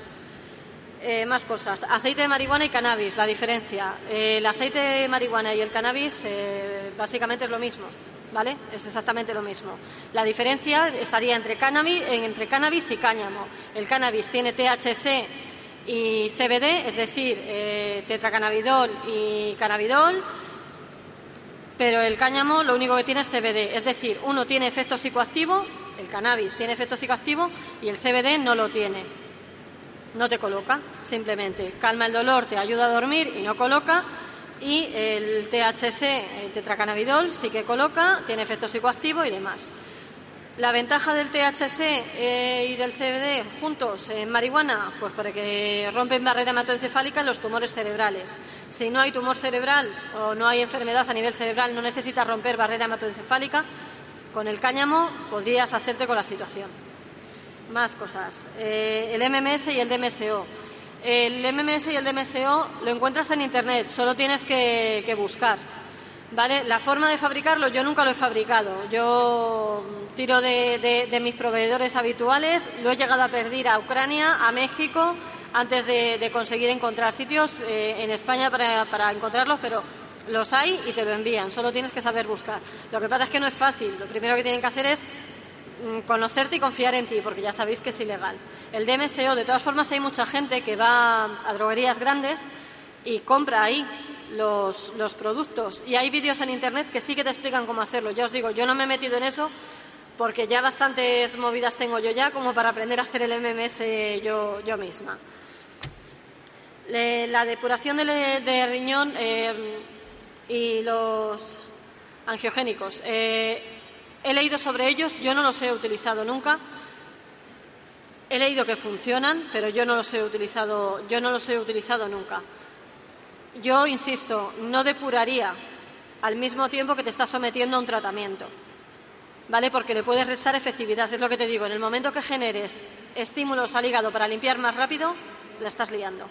Eh, más cosas. Aceite de marihuana y cannabis, la diferencia. Eh, el aceite de marihuana y el cannabis básicamente es lo mismo, ¿vale? Es exactamente lo mismo. La diferencia estaría entre cannabis, entre cannabis y cáñamo. El cannabis tiene THC y CBD, es decir, tetracannabidol y cannabidol, pero el cáñamo lo único que tiene es CBD, es decir, uno tiene efecto psicoactivo, el cannabis tiene efecto psicoactivo y el CBD no lo tiene no te coloca, simplemente calma el dolor, te ayuda a dormir y no coloca. Y el THC, el tetracannabidol, sí que coloca, tiene efecto psicoactivo y demás. La ventaja del THC eh, y del CBD juntos en marihuana, pues para que rompen barrera hematoencefálica en los tumores cerebrales. Si no hay tumor cerebral o no hay enfermedad a nivel cerebral, no necesitas romper barrera hematoencefálica, con el cáñamo podrías hacerte con la situación. Más cosas. Eh, el MMS y el DMSO. El MMS y el DMSO lo encuentras en Internet, solo tienes que, buscar. ¿Vale? La forma de fabricarlo yo nunca lo he fabricado. Yo tiro de, mis proveedores habituales, lo he llegado a perder a Ucrania, a México, antes de, conseguir encontrar sitios eh, en España para, para encontrarlos, pero los hay y te lo envían, solo tienes que saber buscar. Lo que pasa es que no es fácil. Lo primero que tienen que hacer es Mm, conocerte y confiar en ti, porque ya sabéis que es ilegal. El DMSO, de todas formas, hay mucha gente que va a droguerías grandes y compra ahí los, los productos. Y hay vídeos en Internet que sí que te explican cómo hacerlo. Ya os digo, yo no me he metido en eso porque ya bastantes movidas tengo yo ya como para aprender a hacer el MMS yo, yo misma. la depuración de, riñón eh, y los angiogénicos. Eh, He leído sobre ellos, yo no los he utilizado nunca. He leído que funcionan, pero yo no los he utilizado, yo no los he utilizado nunca. Yo insisto, no depuraría al mismo tiempo que te estás sometiendo a un tratamiento. ¿Vale? Porque le puedes restar efectividad, es lo que te digo. En el momento que generes estímulos al hígado para limpiar más rápido, la estás liando.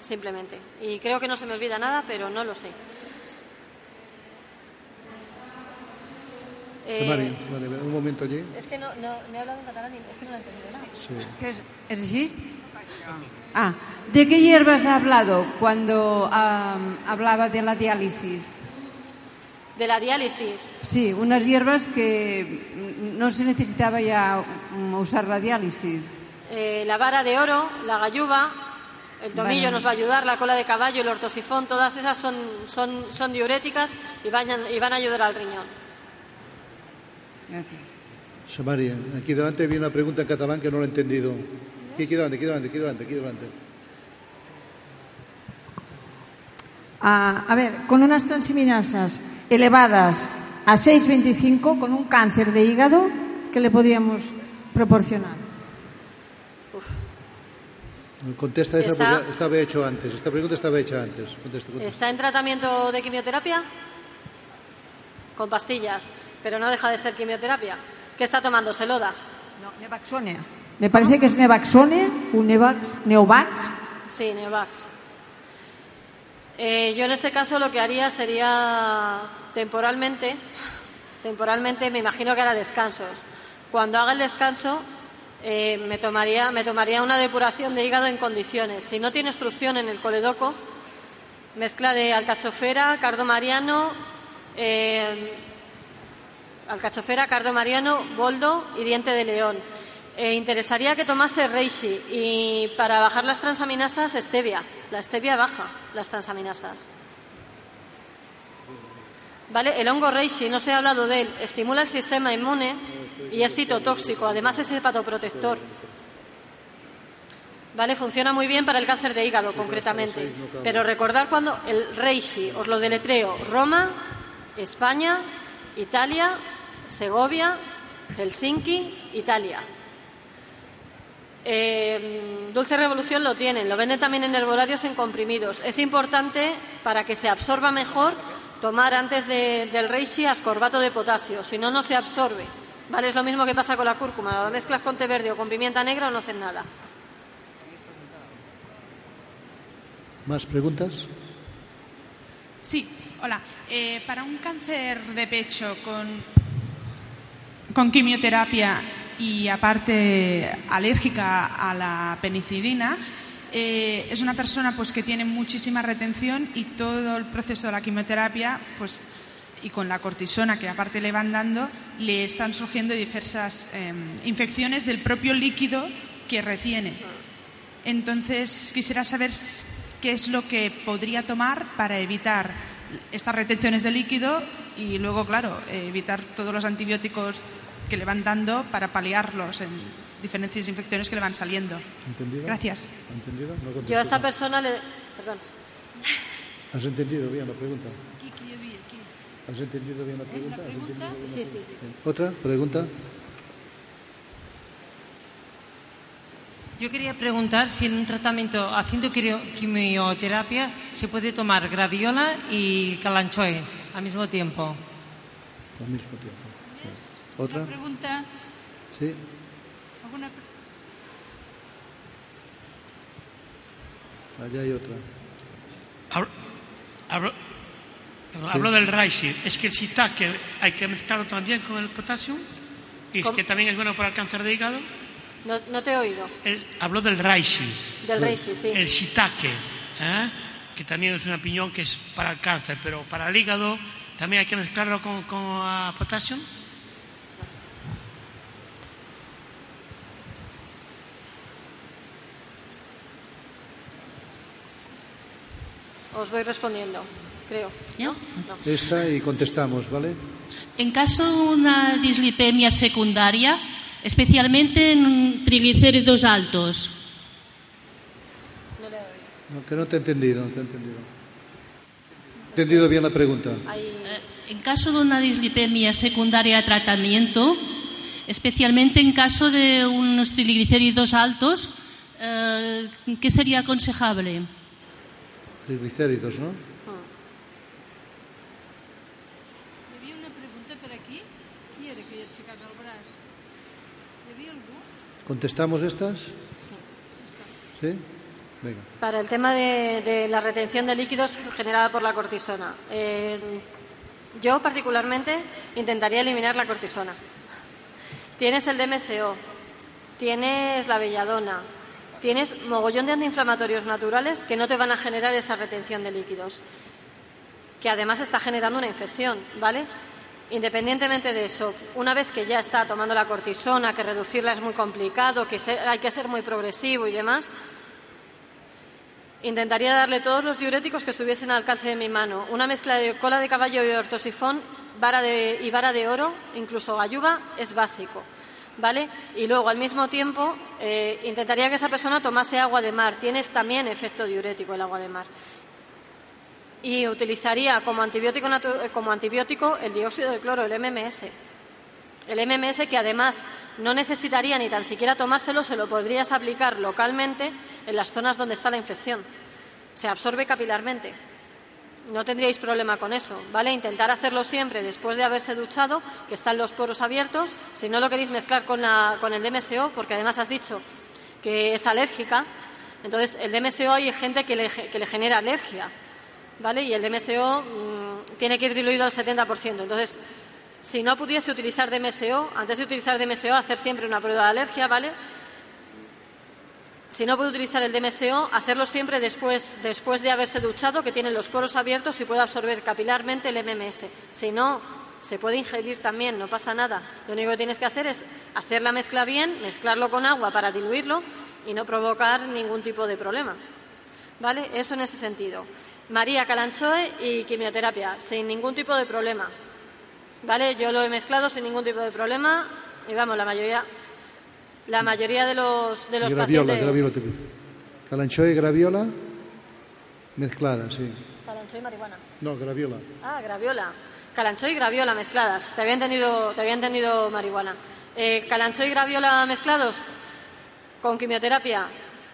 Simplemente. Y creo que no se me olvida nada, pero no lo sé. Eh, un momento allí. Es que no, no, me he hablado en catalán y es que no lo he entendido nada. Sí. ¿Es, así? Ah, ¿de qué hierbas ha hablado cuando hablaba de la diálisis? ¿De la diálisis? Sí, unas hierbas que no se necesitaba ya usar la diálisis. Eh, la vara de oro, la galluva, el tomillo nos va a ayudar, la cola de caballo, el ortosifón, todas esas son, son, son diuréticas y van, y van a ayudar al riñón. Gracias. María, aquí delante viene una pregunta en catalán que no lo he entendido. Aquí, aquí delante, aquí delante, aquí delante, aquí delante. Ah, a ver, con unas transaminasas elevadas a 6,25, con un cáncer de hígado, ¿qué le podríamos proporcionar? Contesta esa porque estaba hecho antes. Esta pregunta estaba hecha antes. ¿Está en tratamiento de quimioterapia? Con pastillas pero no deja de ser quimioterapia. ¿Qué está tomando? ¿Se lo da? No, Nevaxone. Me parece que es Nevaxone, un Nevax, Neovax. Sí, Neovax. Eh, yo en este caso lo que haría sería temporalmente, temporalmente me imagino que hará descansos. Cuando haga el descanso eh, me, tomaría, me tomaría una depuración de hígado en condiciones. Si no tiene instrucción en el coledoco, mezcla de alcachofera, cardo mariano, eh, alcachofera, cardo mariano, boldo y diente de león. Eh, interesaría que tomase reishi y para bajar las transaminasas, stevia. La stevia baja las transaminasas. ¿Vale? El hongo reishi, no se ha hablado de él, estimula el sistema inmune y es citotóxico, además es hepatoprotector. ¿Vale? Funciona muy bien para el cáncer de hígado, concretamente. Pero recordar cuando el reishi, os lo deletreo, Roma, España, Italia, Segovia, Helsinki, Italia. Eh, Dulce Revolución lo tienen, lo venden también en herbolarios en comprimidos. Es importante para que se absorba mejor tomar antes del reishi ascorbato de potasio, si no, no se absorbe. ¿Vale? Es lo mismo que pasa con la cúrcuma, la mezclas con té verde o con pimienta negra no hacen nada. ¿Más preguntas? Sí, hola. Eh, para un cáncer de pecho con con quimioterapia, y aparte alérgica a la penicilina, eh, es una persona pues que tiene muchísima retención y todo el proceso de la quimioterapia pues y con la cortisona que aparte le van dando le están surgiendo diversas eh, infecciones del propio líquido que retiene. Entonces quisiera saber qué es lo que podría tomar para evitar estas retenciones de líquido y luego, claro, evitar todos los antibióticos que le van dando para paliarlos en diferentes infecciones que le van saliendo. ¿Entendido? Gracias. ¿Entendido? No Yo a esta persona le... Perdón. ¿Has entendido bien la pregunta? ¿Has entendido bien la pregunta? ¿Has entendido bien la Sí, sí, pregunta? sí. Bien. ¿Otra pregunta? Yo quería preguntar si en un tratamiento haciendo quimio- quimioterapia se puede tomar graviola y calanchoe al mismo tiempo. Al mismo tiempo. Bien. ¿Otra? Pregunta. Sí. ¿Alguna pre- Allá hay otra. Hablo, hablo- perdón, hablo del reishi. Es que el shiitake hay que mezclarlo también con el potasio. Y es que también es bueno para el cáncer de hígado. No, no te he oído. El- hablo del reishi. Del reishi, sí. El shiitake, ¿eh? Que también es una piñón que es para el cáncer, pero para el hígado también hay que mezclarlo con, con ah, potasio. Os voy respondiendo, creo. ¿no? No. Esta y contestamos, ¿vale? En caso de una dislipemia secundaria, especialmente en triglicéridos altos, No, que no te he entendido, no te he entendido. He entendido bien la pregunta. eh, en caso de una dislipemia secundaria a tratamiento, especialmente en caso de unos triglicéridos altos, eh, ¿qué sería aconsejable? Triglicéridos, ¿no? Algú? ¿Contestamos estas? ¿Sí? Para el tema de, la retención de líquidos generada por la cortisona. eh, yo particularmente intentaría eliminar la cortisona. Tienes el DMSO, tienes la belladona, tienes mogollón de antiinflamatorios naturales que no te van a generar esa retención de líquidos, que además está generando una infección, ¿vale? Independientemente de eso, una vez que ya está tomando la cortisona, que reducirla es muy complicado, que hay que ser muy progresivo y demás, Intentaría darle todos los diuréticos que estuviesen al alcance de mi mano. Una mezcla de cola de caballo y ortosifón vara de- y vara de oro, incluso ayuba, es básico. ¿Vale? Y luego, al mismo tiempo, eh, intentaría que esa persona tomase agua de mar. Tiene también efecto diurético el agua de mar. Y utilizaría como antibiótico, eh, como antibiótico el dióxido de cloro, el MMS. El MMS que además no necesitaría ni tan siquiera tomárselo, se lo podrías aplicar localmente en las zonas donde está la infección. Se absorbe capilarmente. No tendríais problema con eso, ¿vale? Intentar hacerlo siempre después de haberse duchado, que están los poros abiertos. Si no lo queréis mezclar con, la- con el DMSO, porque además has dicho que es alérgica, entonces el DMSO hay gente que le, que le genera alergia, ¿vale? Y el DMSO mm, tiene que ir diluido al 70%. Entonces, si no pudiese utilizar DMSO, antes de utilizar DMSO, hacer siempre una prueba de alergia, ¿vale? Si no puede utilizar el DMSO, hacerlo siempre después, después de haberse duchado, que tiene los poros abiertos y puede absorber capilarmente el MMS. Si no, se puede ingerir también, no pasa nada. Lo único que tienes que hacer es hacer la mezcla bien, mezclarlo con agua para diluirlo y no provocar ningún tipo de problema. ¿Vale? Eso en ese sentido. María Calanchoe y quimioterapia, sin ningún tipo de problema. ¿Vale? Yo lo he mezclado sin ningún tipo de problema y vamos, la mayoría, la mayoría de los, de los graviola, pacientes. graviola. Calanchoe y graviola mezcladas, sí. Calanchoe y marihuana. No, graviola. Ah, graviola. Calanchoe y graviola mezcladas. Te había entendido, te había entendido marihuana. Eh, calanchoe y graviola mezclados con quimioterapia.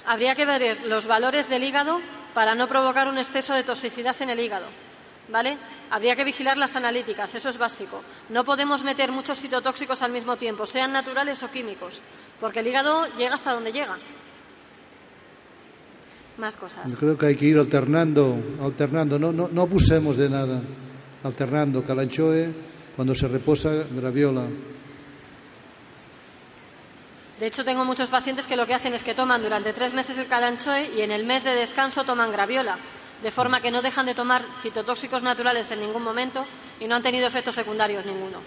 Habría que ver los valores del hígado para no provocar un exceso de toxicidad en el hígado. ¿Vale? Habría que vigilar las analíticas, eso es básico. No podemos meter muchos citotóxicos al mismo tiempo, sean naturales o químicos, porque el hígado llega hasta donde llega. Más cosas. Yo creo que hay que ir alternando, alternando, no, no, no abusemos de nada, alternando calanchoe, cuando se reposa graviola. De hecho, tengo muchos pacientes que lo que hacen es que toman durante tres meses el calanchoe y en el mes de descanso toman graviola, de forma que no dejan de tomar citotóxicos naturales en ningún momento y no han tenido efectos secundarios ninguno.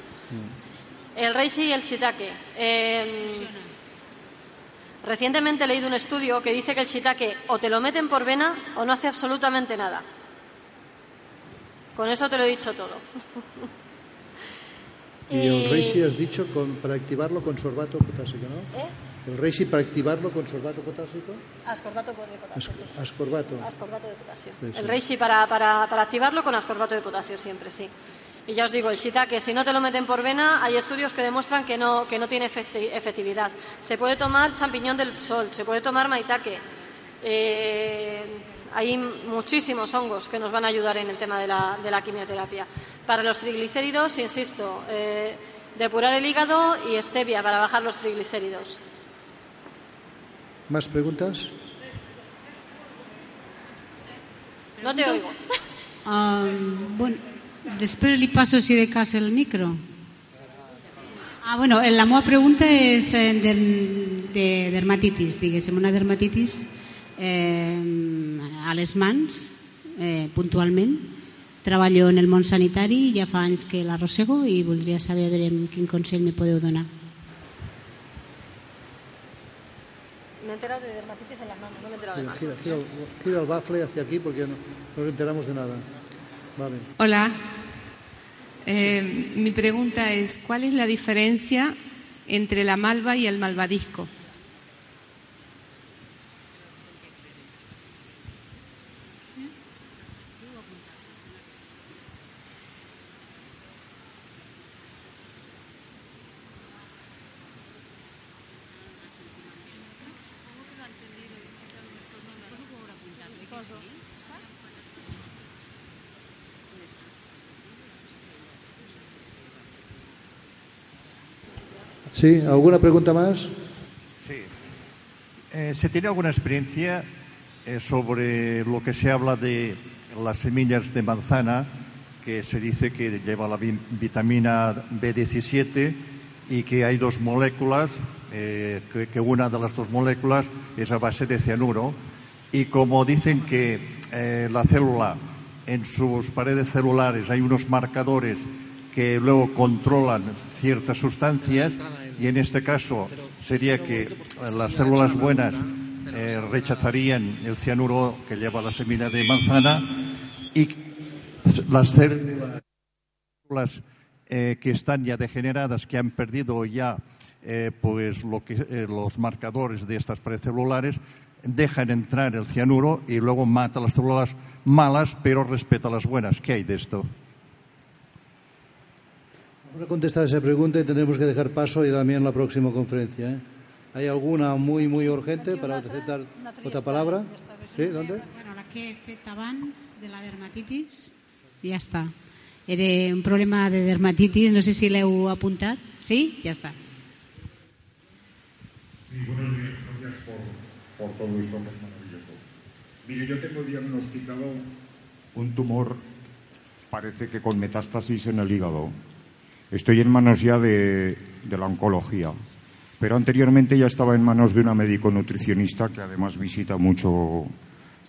El reishi y el shiitake. Eh, recientemente he leído un estudio que dice que el shiitake o te lo meten por vena o no hace absolutamente nada. Con eso te lo he dicho todo. Y el reishi has dicho con, para activarlo con sorbato potásico, ¿no? ¿Eh? El reishi para activarlo con sorbato potásico. Ascorbato de potasio. sí. Ascorbato. Ascorbato de potasio. Sí, sí. El reishi para, para, para activarlo con ascorbato de potasio siempre, sí. Y ya os digo, el shiitake, si no te lo meten por vena, hay estudios que demuestran que no, que no tiene efecti- efectividad. Se puede tomar champiñón del sol, se puede tomar maitake. Eh, hay muchísimos hongos que nos van a ayudar en el tema de la, de la quimioterapia. Para los triglicéridos, insisto, eh, depurar el hígado y stevia para bajar los triglicéridos. ¿Más preguntas? No te oigo. Ah, bueno, després li passo, si de cas, el micro. Ah, bueno, la meva pregunta és eh, de, de dermatitis, diguéssim, una dermatitis eh, a les mans, eh, puntualment. Treballo en el món sanitari, ja fa anys que l'arrossego i voldria saber a veure quin consell me podeu donar. Me he enterado de dermatitis en las manos, no me he enterado de más. gira- gira el- gira el bafle hacia aquí porque no, no nos enteramos de nada. Vale. Hola. Eh, mi pregunta es, ¿cuál es la diferencia entre la malva y el malvadisco? Sí, ¿alguna pregunta más? Sí. Eh, ¿Se tiene alguna experiencia eh, sobre lo que se habla de las semillas de manzana, que se dice que lleva la vi- vitamina B17 y que hay dos moléculas, eh, que, una de las dos moléculas es a base de cianuro? Y como dicen que la célula, en sus paredes celulares hay unos marcadores que luego controlan ciertas sustancias y en este caso sería que eh, las células buenas eh, rechazarían el cianuro que lleva la semilla de manzana y las células eh, que están ya degeneradas, que han perdido ya pues lo que, los marcadores de estas paredes dejan entrar el cianuro y luego mata las células malas, pero respeta las buenas. ¿Qué hay de esto? Vamos a contestar esa pregunta y tendremos que dejar paso y también la próxima conferencia. ¿eh? ¿Hay alguna muy, muy urgente para aceptar otra palabra? ¿Sí? ¿Dónde? Bueno, la que he abans de la dermatitis, ja està. Era un problema de dermatitis, no sé si l'heu apuntat. Sí? Ja està. Sí, buenos días, gracias por, por todo esto que es maravilloso. Mire, yo tengo diagnosticado un tumor, parece que con metástasis en el hígado. Estoy en manos ya de, la oncología, pero anteriormente ya estaba en manos de una médico nutricionista que además visita mucho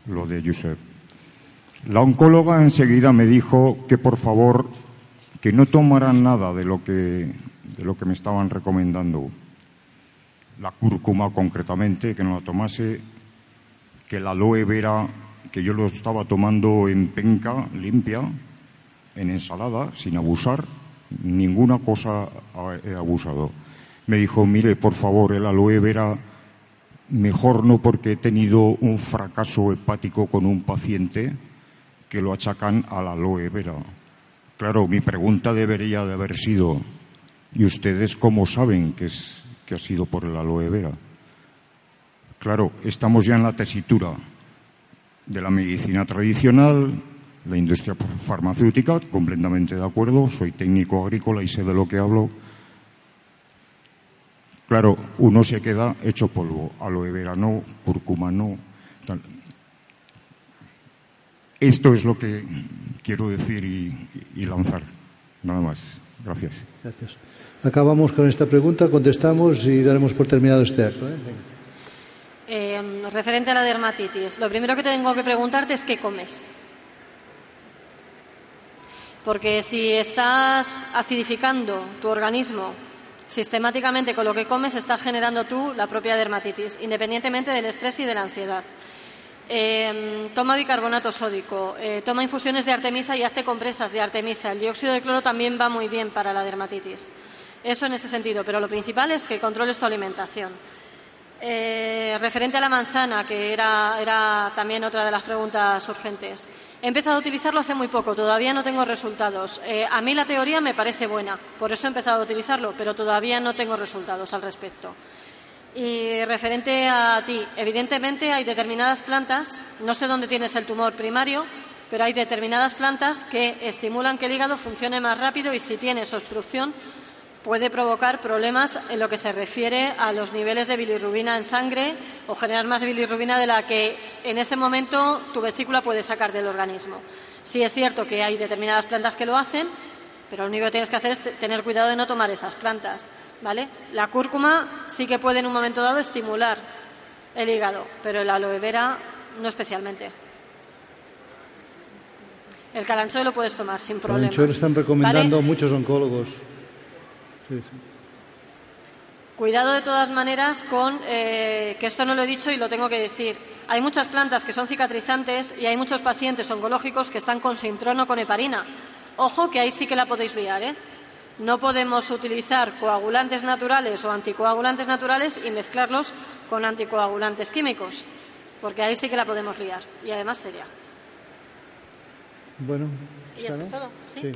lo de Josep. La oncóloga enseguida me dijo que por favor que no tomaran nada de lo que, de lo que me estaban recomendando la cúrcuma concretamente, que no la tomase, que la aloe vera, que yo lo estaba tomando en penca limpia, en ensalada, sin abusar, ninguna cosa he abusado. Me dijo, mire, por favor, el aloe vera, mejor no porque he tenido un fracaso hepático con un paciente que lo achacan a la aloe vera. Claro, mi pregunta debería de haber sido, ¿y ustedes cómo saben que, es, que ha sido por el aloe vera? Claro, estamos ya en la tesitura de la medicina tradicional, la industria farmacéutica, completamente de acuerdo, soy técnico agrícola y sé de lo que hablo. Claro, uno se queda hecho polvo, aloe vera no, cúrcuma no. tal. Esto es lo que quiero decir y, y lanzar, nada más. Gracias. Gracias. Acabamos con esta pregunta, contestamos y daremos por terminado este acto. ¿eh? Eh, referente a la dermatitis, lo primero que tengo que preguntarte es qué comes. Porque si estás acidificando tu organismo sistemáticamente con lo que comes, estás generando tú la propia dermatitis, independientemente del estrés y de la ansiedad. Eh, toma bicarbonato sódico, eh, toma infusiones de artemisa y hazte compresas de artemisa. El dióxido de cloro también va muy bien para la dermatitis. Eso en ese sentido, pero lo principal es que controles tu alimentación. Eh, referente a la manzana, que era, también otra de las preguntas urgentes. He empezado a utilizarlo hace muy poco, todavía no tengo resultados. Eh, a mí la teoría me parece buena, por eso he empezado a utilizarlo, pero todavía no tengo resultados al respecto. Y referente a ti, evidentemente hay determinadas plantas, no sé dónde tienes el tumor primario, pero hay determinadas plantas que estimulan que el hígado funcione más rápido y si tienes obstrucción puede provocar problemas en lo que se refiere a los niveles de bilirrubina en sangre o generar más bilirrubina de la que en este momento tu vesícula puede sacar del organismo. Sí es cierto que hay determinadas plantas que lo hacen, pero lo único que tienes que hacer es tener cuidado de no tomar esas plantas, ¿vale? La cúrcuma sí que puede en un momento dado estimular el hígado, pero el aloe vera no especialmente. El calanchoe lo puedes tomar sin problema. Calanchoe lo están recomendando ¿vale? muchos oncólogos. Sí, sí. Cuidado de todas maneras con, eh, que esto no lo he dicho y lo tengo que decir, hay muchas plantas que son cicatrizantes y hay muchos pacientes oncológicos que están con sintrono con heparina. Ojo que ahí sí que la podéis liar, ¿eh? No podemos utilizar coagulantes naturales o anticoagulantes naturales y mezclarlos con anticoagulantes químicos, porque ahí sí que la podemos liar y además seria. Bueno, Y esto ¿está, es todo, ¿sí? Sí.